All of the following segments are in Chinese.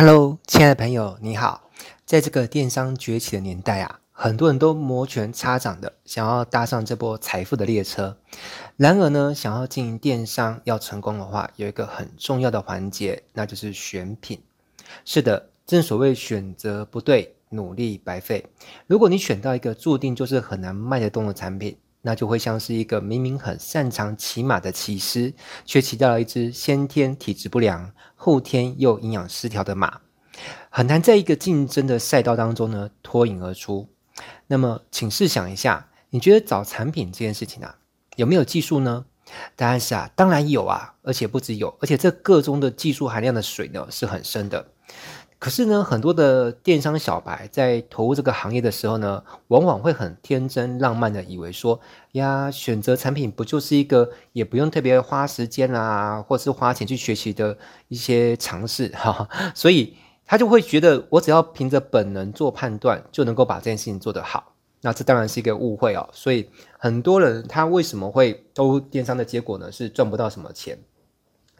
Hello，亲爱的朋友，你好。在这个电商崛起的年代啊，很多人都摩拳擦掌的想要搭上这波财富的列车。然而呢，想要经营电商要成功的话，有一个很重要的环节，那就是选品。是的，正所谓选择不对，努力白费。如果你选到一个注定就是很难卖得动的产品，那就会像是一个明明很擅长骑马的骑师，却骑到了一只先天体质不良、后天又营养失调的马，很难在一个竞争的赛道当中呢脱颖而出。那么，请试想一下，你觉得找产品这件事情啊，有没有技术呢？答案是啊，当然有啊，而且不只有，而且这个中的技术含量的水呢是很深的。可是呢，很多的电商小白在投入这个行业的时候呢，往往会很天真浪漫的以为说呀，选择产品不就是一个也不用特别花时间啊，或是花钱去学习的一些尝试 哈，所以他就会觉得我只要凭着本能做判断，就能够把这件事情做得好。那这当然是一个误会哦。所以很多人他为什么会投入电商的结果呢？是赚不到什么钱。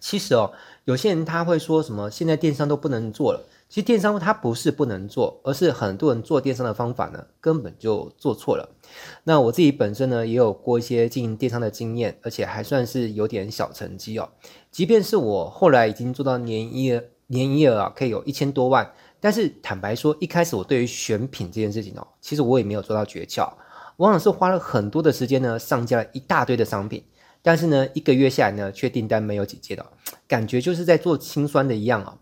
其实哦，有些人他会说什么现在电商都不能做了。其实电商它不是不能做，而是很多人做电商的方法呢，根本就做错了。那我自己本身呢，也有过一些经营电商的经验，而且还算是有点小成绩哦。即便是我后来已经做到年营业年营业额啊，可以有一千多万，但是坦白说，一开始我对于选品这件事情哦，其实我也没有做到诀窍，往往是花了很多的时间呢，上架了一大堆的商品，但是呢，一个月下来呢，却订单没有几件的，感觉就是在做清算的一样哦。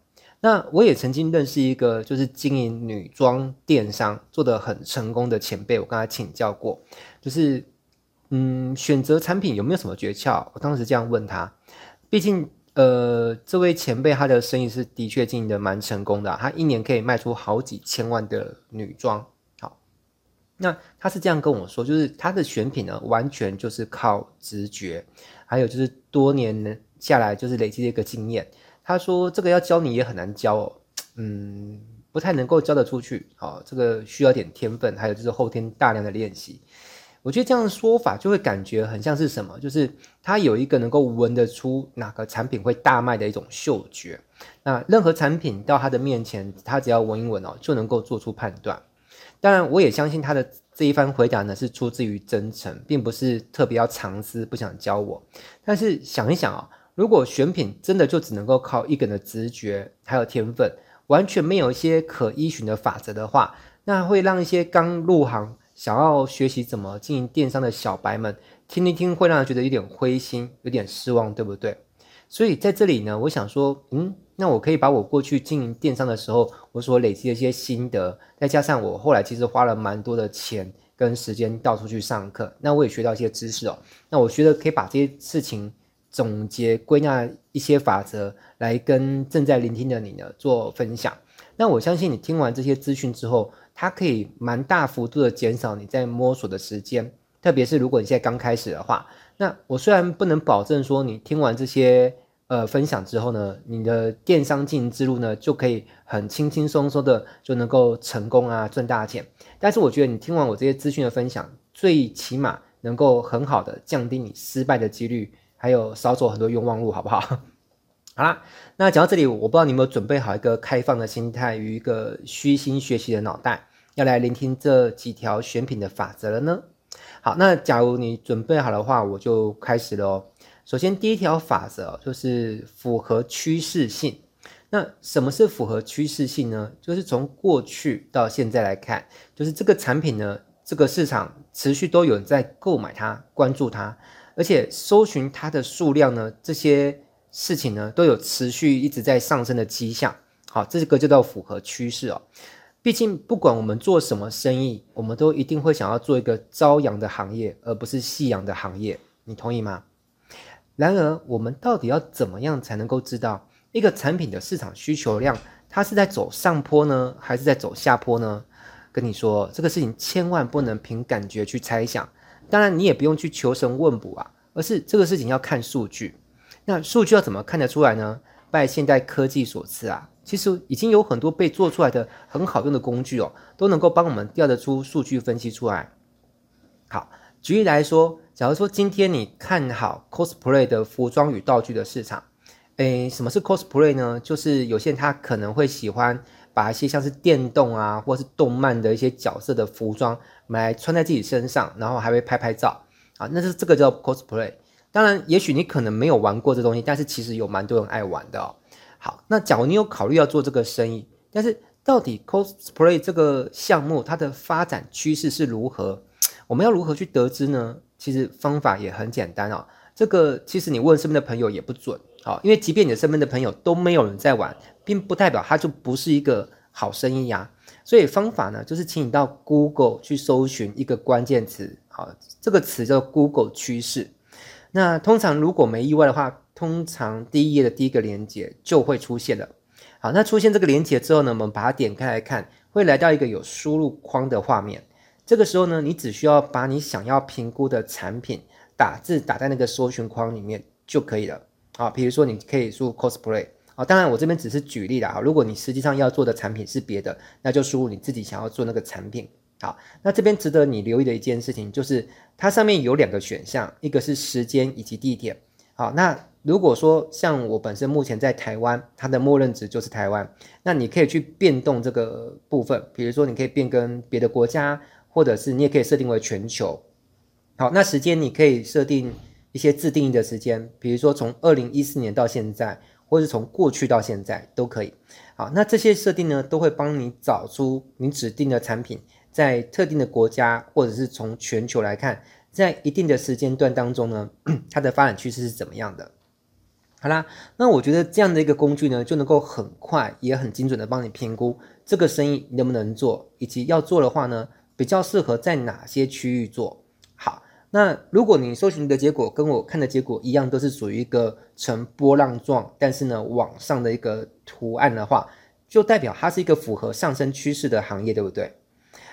那我也曾经认识一个就是经营女装电商做得很成功的前辈，我跟他请教过，就是嗯，选择产品有没有什么诀窍？我当时这样问他，毕竟呃，这位前辈他的生意是的确经营得蛮成功的，他一年可以卖出好几千万的女装。好，那他是这样跟我说，就是他的选品呢，完全就是靠直觉，还有就是多年下来就是累积的一个经验。他说：“这个要教你也很难教哦，嗯，不太能够教得出去。好，这个需要点天分，还有就是后天大量的练习。我觉得这样的说法就会感觉很像是什么，就是他有一个能够闻得出哪个产品会大卖的一种嗅觉。那任何产品到他的面前，他只要闻一闻哦，就能够做出判断。当然，我也相信他的这一番回答呢，是出自于真诚，并不是特别要藏私，不想教我。但是想一想啊。”如果选品真的就只能够靠一个人的直觉还有天分，完全没有一些可依循的法则的话，那会让一些刚入行想要学习怎么经营电商的小白们听一听，会让人觉得有点灰心，有点失望，对不对？所以在这里呢，我想说，嗯，那我可以把我过去经营电商的时候，我所累积的一些心得，再加上我后来其实花了蛮多的钱跟时间到处去上课，那我也学到一些知识哦，那我觉得可以把这些事情。总结归纳一些法则来跟正在聆听的你呢做分享。那我相信你听完这些资讯之后，它可以蛮大幅度的减少你在摸索的时间。特别是如果你现在刚开始的话，那我虽然不能保证说你听完这些呃分享之后呢，你的电商经营之路呢就可以很轻轻松松的就能够成功啊赚大钱。但是我觉得你听完我这些资讯的分享，最起码能够很好的降低你失败的几率。还有少走很多冤枉路，好不好？好啦，那讲到这里，我不知道你有没有准备好一个开放的心态与一个虚心学习的脑袋，要来聆听这几条选品的法则了呢？好，那假如你准备好的话，我就开始喽。首先，第一条法则就是符合趋势性。那什么是符合趋势性呢？就是从过去到现在来看，就是这个产品呢，这个市场持续都有人在购买它，关注它。而且搜寻它的数量呢，这些事情呢都有持续一直在上升的迹象。好，这个就叫符合趋势哦。毕竟不管我们做什么生意，我们都一定会想要做一个朝阳的行业，而不是夕阳的行业。你同意吗？然而，我们到底要怎么样才能够知道一个产品的市场需求量，它是在走上坡呢，还是在走下坡呢？跟你说，这个事情千万不能凭感觉去猜想。当然，你也不用去求神问卜啊，而是这个事情要看数据。那数据要怎么看得出来呢？拜现代科技所赐啊，其实已经有很多被做出来的很好用的工具哦，都能够帮我们调得出数据分析出来。好，举例来说，假如说今天你看好 cosplay 的服装与道具的市场，诶，什么是 cosplay 呢？就是有些人他可能会喜欢把一些像是电动啊，或是动漫的一些角色的服装买来穿在自己身上，然后还会拍拍照啊，那是这个叫 cosplay。当然，也许你可能没有玩过这东西，但是其实有蛮多人爱玩的哦。好，那假如你有考虑要做这个生意，但是到底 cosplay 这个项目它的发展趋势是如何？我们要如何去得知呢？其实方法也很简单哦。这个其实你问身边的朋友也不准。好，因为即便你的身边的朋友都没有人在玩，并不代表它就不是一个好生意呀。所以方法呢，就是请你到 Google 去搜寻一个关键词，好，这个词叫 Google 趋势。那通常如果没意外的话，通常第一页的第一个连接就会出现了。好，那出现这个连接之后呢，我们把它点开来看，会来到一个有输入框的画面。这个时候呢，你只需要把你想要评估的产品打字打在那个搜寻框里面就可以了。啊，比如说你可以输入 cosplay 啊，当然我这边只是举例啦。如果你实际上要做的产品是别的，那就输入你自己想要做那个产品。好，那这边值得你留意的一件事情就是，它上面有两个选项，一个是时间以及地点。好，那如果说像我本身目前在台湾，它的默认值就是台湾，那你可以去变动这个部分，比如说你可以变更别的国家，或者是你也可以设定为全球。好，那时间你可以设定。一些自定义的时间，比如说从二零一四年到现在，或是从过去到现在都可以。好，那这些设定呢，都会帮你找出你指定的产品在特定的国家，或者是从全球来看，在一定的时间段当中呢，它的发展趋势是怎么样的。好啦，那我觉得这样的一个工具呢，就能够很快也很精准的帮你评估这个生意能不能做，以及要做的话呢，比较适合在哪些区域做。那如果你搜寻的结果跟我看的结果一样，都是属于一个呈波浪状，但是呢往上的一个图案的话，就代表它是一个符合上升趋势的行业，对不对？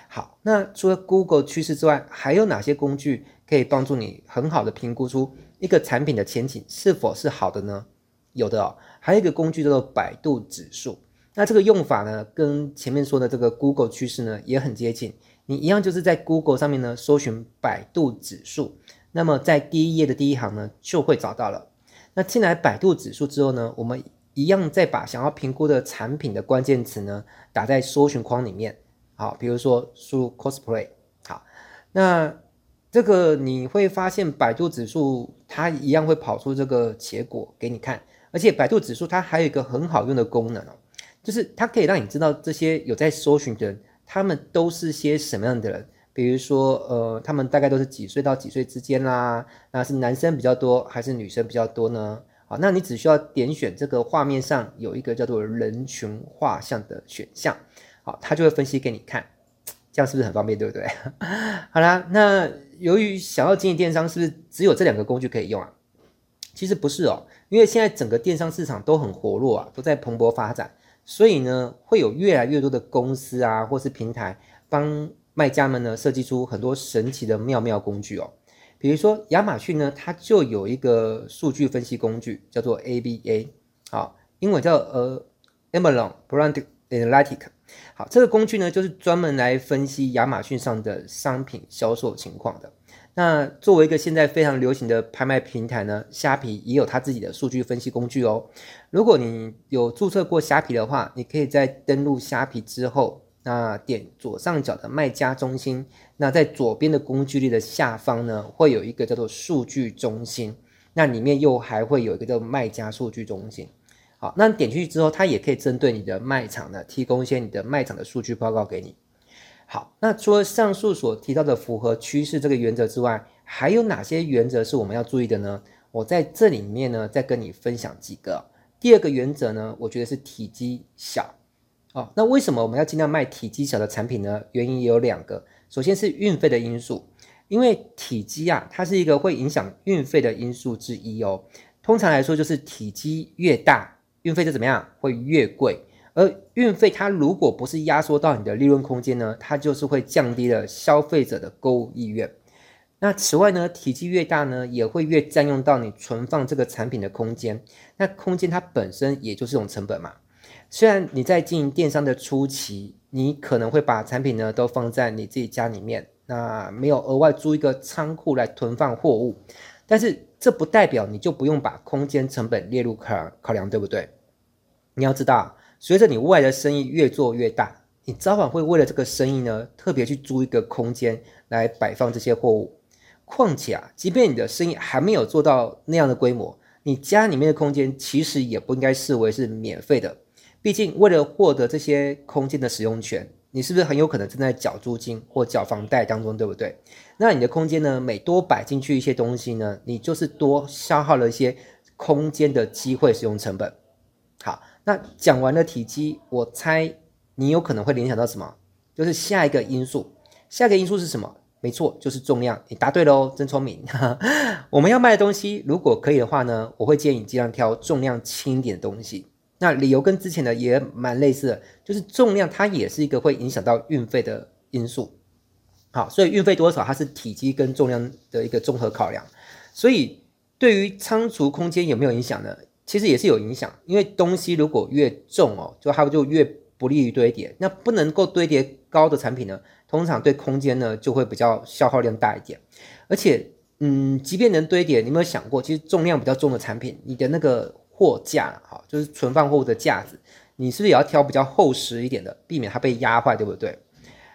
好，那除了 Google 趋势之外，还有哪些工具可以帮助你很好的评估出一个产品的前景是否是好的呢？有的哦，还有一个工具叫做百度指数。那这个用法呢，跟前面说的这个 Google 趋势呢也很接近。你一样就是在 Google 上面呢搜寻百度指数，那么在第一页的第一行呢就会找到了。那进来百度指数之后呢，我们一样再把想要评估的产品的关键词呢打在搜寻框里面。好，比如说输入 cosplay。好，那这个你会发现百度指数它一样会跑出这个结果给你看，而且百度指数它还有一个很好用的功能哦，就是它可以让你知道这些有在搜寻的人。他们都是些什么样的人？比如说，呃，他们大概都是几岁到几岁之间啦？那是男生比较多还是女生比较多呢？好，那你只需要点选这个画面上有一个叫做人群画像的选项，好，它就会分析给你看，这样是不是很方便，对不对？好啦，那由于想要经营电商，是不是只有这两个工具可以用啊？其实不是哦，因为现在整个电商市场都很活络啊，都在蓬勃发展。所以呢，会有越来越多的公司啊，或是平台帮卖家们呢设计出很多神奇的妙妙工具哦。比如说亚马逊呢，它就有一个数据分析工具，叫做 ABA，好，英文叫呃 Amazon Brand Analytics。好，这个工具呢，就是专门来分析亚马逊上的商品销售情况的。那作为一个现在非常流行的拍卖平台呢，虾皮也有它自己的数据分析工具哦。如果你有注册过虾皮的话，你可以在登录虾皮之后，那点左上角的卖家中心，那在左边的工具列的下方呢，会有一个叫做数据中心，那里面又还会有一个叫卖家数据中心。好，那点进去之后，它也可以针对你的卖场呢，提供一些你的卖场的数据报告给你。好，那除了上述所提到的符合趋势这个原则之外，还有哪些原则是我们要注意的呢？我在这里面呢，再跟你分享几个。第二个原则呢，我觉得是体积小。哦，那为什么我们要尽量卖体积小的产品呢？原因也有两个，首先是运费的因素，因为体积啊，它是一个会影响运费的因素之一哦。通常来说，就是体积越大，运费就怎么样，会越贵。而运费它如果不是压缩到你的利润空间呢，它就是会降低了消费者的购物意愿。那此外呢，体积越大呢，也会越占用到你存放这个产品的空间。那空间它本身也就是一种成本嘛。虽然你在经营电商的初期，你可能会把产品呢都放在你自己家里面，那没有额外租一个仓库来囤放货物，但是这不代表你就不用把空间成本列入考考量，对不对？你要知道，随着你未来的生意越做越大，你早晚会为了这个生意呢，特别去租一个空间来摆放这些货物。况且啊，即便你的生意还没有做到那样的规模，你家里面的空间其实也不应该视为是免费的。毕竟，为了获得这些空间的使用权，你是不是很有可能正在缴租金或缴房贷当中，对不对？那你的空间呢，每多摆进去一些东西呢，你就是多消耗了一些空间的机会使用成本。好，那讲完了体积，我猜你有可能会联想到什么？就是下一个因素，下一个因素是什么？没错，就是重量。你答对了哦，真聪明。我们要卖的东西，如果可以的话呢，我会建议你尽量挑重量轻一点的东西。那理由跟之前的也蛮类似的，就是重量它也是一个会影响到运费的因素。好，所以运费多少，它是体积跟重量的一个综合考量。所以对于仓储空间有没有影响呢？其实也是有影响，因为东西如果越重哦，就它就越不利于堆叠。那不能够堆叠高的产品呢，通常对空间呢就会比较消耗量大一点。而且，嗯，即便能堆叠，你有没有想过，其实重量比较重的产品，你的那个货架哈，就是存放货物的架子，你是不是也要挑比较厚实一点的，避免它被压坏，对不对？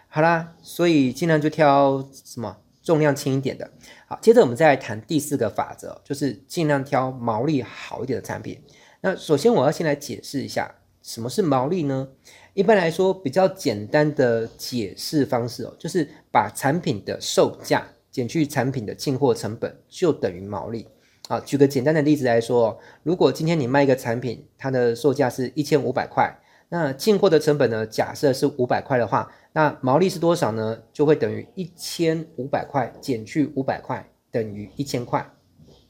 好啦，所以尽量就挑什么重量轻一点的。好，接着我们再来谈第四个法则，就是尽量挑毛利好一点的产品。那首先我要先来解释一下什么是毛利呢？一般来说，比较简单的解释方式哦，就是把产品的售价减去产品的进货成本，就等于毛利。好，举个简单的例子来说，如果今天你卖一个产品，它的售价是一千五百块。那进货的成本呢？假设是五百块的话，那毛利是多少呢？就会等于一千五百块减去五百块，等于一千块。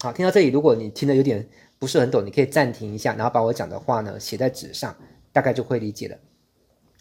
好，听到这里，如果你听得有点不是很懂，你可以暂停一下，然后把我讲的话呢写在纸上，大概就会理解了。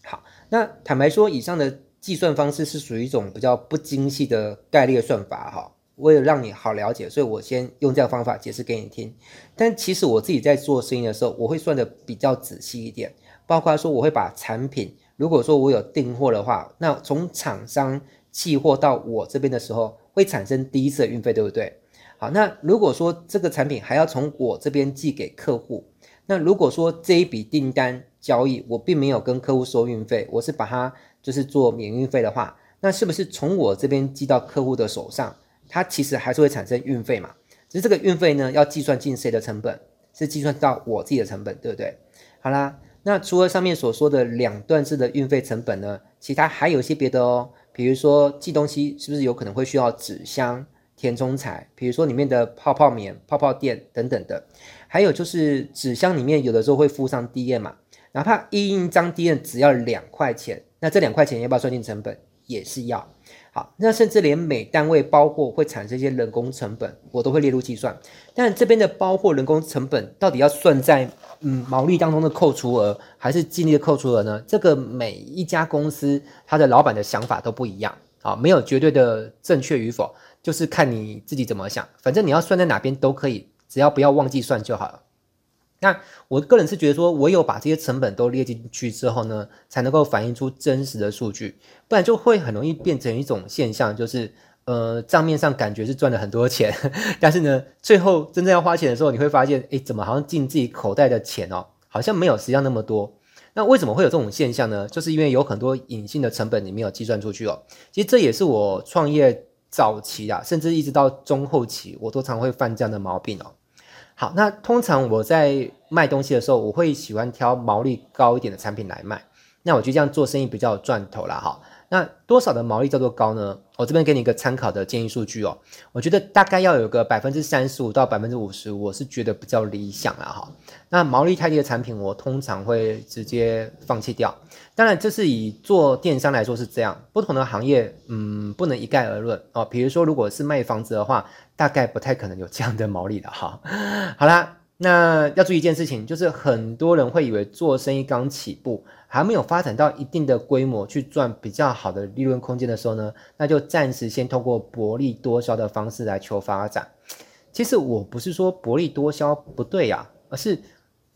好，那坦白说，以上的计算方式是属于一种比较不精细的概率算法哈。为了让你好了解，所以我先用这样方法解释给你听。但其实我自己在做生意的时候，我会算得比较仔细一点。包括说，我会把产品，如果说我有订货的话，那从厂商寄货到我这边的时候，会产生第一次的运费，对不对？好，那如果说这个产品还要从我这边寄给客户，那如果说这一笔订单交易我并没有跟客户收运费，我是把它就是做免运费的话，那是不是从我这边寄到客户的手上，它其实还是会产生运费嘛？只是这个运费呢，要计算进谁的成本？是计算到我自己的成本，对不对？好啦。那除了上面所说的两段式的运费成本呢，其他还有一些别的哦，比如说寄东西是不是有可能会需要纸箱、填充材，比如说里面的泡泡棉、泡泡垫等等的，还有就是纸箱里面有的时候会附上 DM 嘛，哪怕一印张 DM 只要两块钱，那这两块钱要不要算进成本？也是要。好，那甚至连每单位包货会产生一些人工成本，我都会列入计算。但这边的包货人工成本到底要算在嗯毛利当中的扣除额，还是净利的扣除额呢？这个每一家公司它的老板的想法都不一样啊，没有绝对的正确与否，就是看你自己怎么想。反正你要算在哪边都可以，只要不要忘记算就好了。那我个人是觉得说，唯有把这些成本都列进去之后呢，才能够反映出真实的数据，不然就会很容易变成一种现象，就是呃账面上感觉是赚了很多钱，但是呢，最后真正要花钱的时候，你会发现，诶，怎么好像进自己口袋的钱哦，好像没有实际上那么多。那为什么会有这种现象呢？就是因为有很多隐性的成本你没有计算出去哦。其实这也是我创业早期啊，甚至一直到中后期，我都常会犯这样的毛病哦。好，那通常我在卖东西的时候，我会喜欢挑毛利高一点的产品来卖。那我觉得这样做生意比较有赚头了。哈。那多少的毛利叫做高呢？我这边给你一个参考的建议数据哦。我觉得大概要有个百分之三十五到百分之五十，我是觉得比较理想了。哈。那毛利太低的产品，我通常会直接放弃掉。当然，这是以做电商来说是这样，不同的行业，嗯，不能一概而论哦。比如说，如果是卖房子的话。大概不太可能有这样的毛利的哈。好啦，那要注意一件事情，就是很多人会以为做生意刚起步，还没有发展到一定的规模去赚比较好的利润空间的时候呢，那就暂时先通过薄利多销的方式来求发展。其实我不是说薄利多销不对呀，而是，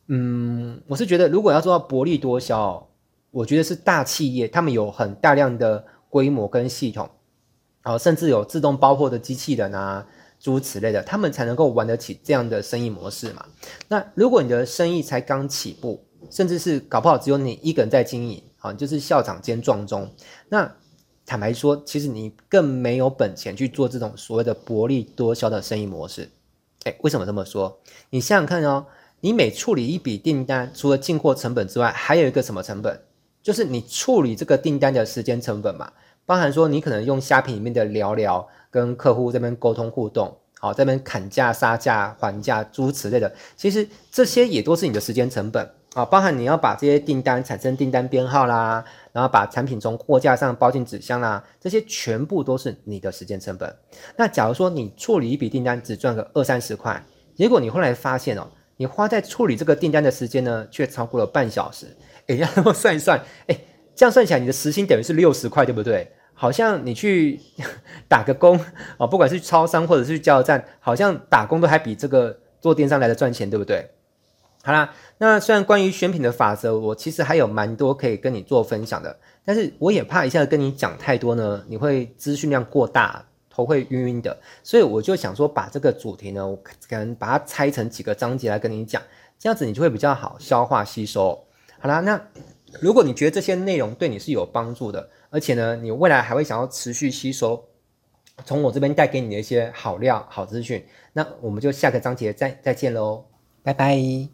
嗯，我是觉得如果要做到薄利多销，我觉得是大企业他们有很大量的规模跟系统，甚至有自动包货的机器人啊。诸如此类的，他们才能够玩得起这样的生意模式嘛。那如果你的生意才刚起步，甚至是搞不好只有你一个人在经营，好，就是校长兼撞钟，那坦白说，其实你更没有本钱去做这种所谓的薄利多销的生意模式。诶，为什么这么说？你想想看哦，你每处理一笔订单，除了进货成本之外，还有一个什么成本？就是你处理这个订单的时间成本嘛。包含说，你可能用虾皮里面的聊聊跟客户这边沟通互动，好，这边砍价杀价还价诸如此类的，其实这些也都是你的时间成本啊。包含你要把这些订单产生订单编号啦，然后把产品从货架上包进纸箱啦，这些全部都是你的时间成本。那假如说你处理一笔订单只赚个二三十块，结果你后来发现哦，你花在处理这个订单的时间呢，却超过了半小时。诶，让我算一算，诶，这样算起来你的时薪等于是六十块，对不对？好像你去 打个工哦，不管是去超商或者是去加油站，好像打工都还比这个做电商来的赚钱，对不对？好啦，那虽然关于选品的法则，我其实还有蛮多可以跟你做分享的，但是我也怕一下子跟你讲太多呢，你会资讯量过大，头会晕晕的，所以我就想说把这个主题呢，我可能把它拆成几个章节来跟你讲，这样子你就会比较好消化吸收。好啦，那如果你觉得这些内容对你是有帮助的，而且呢，你未来还会想要持续吸收从我这边带给你的一些好料、好资讯，那我们就下个章节再再见喽，拜拜。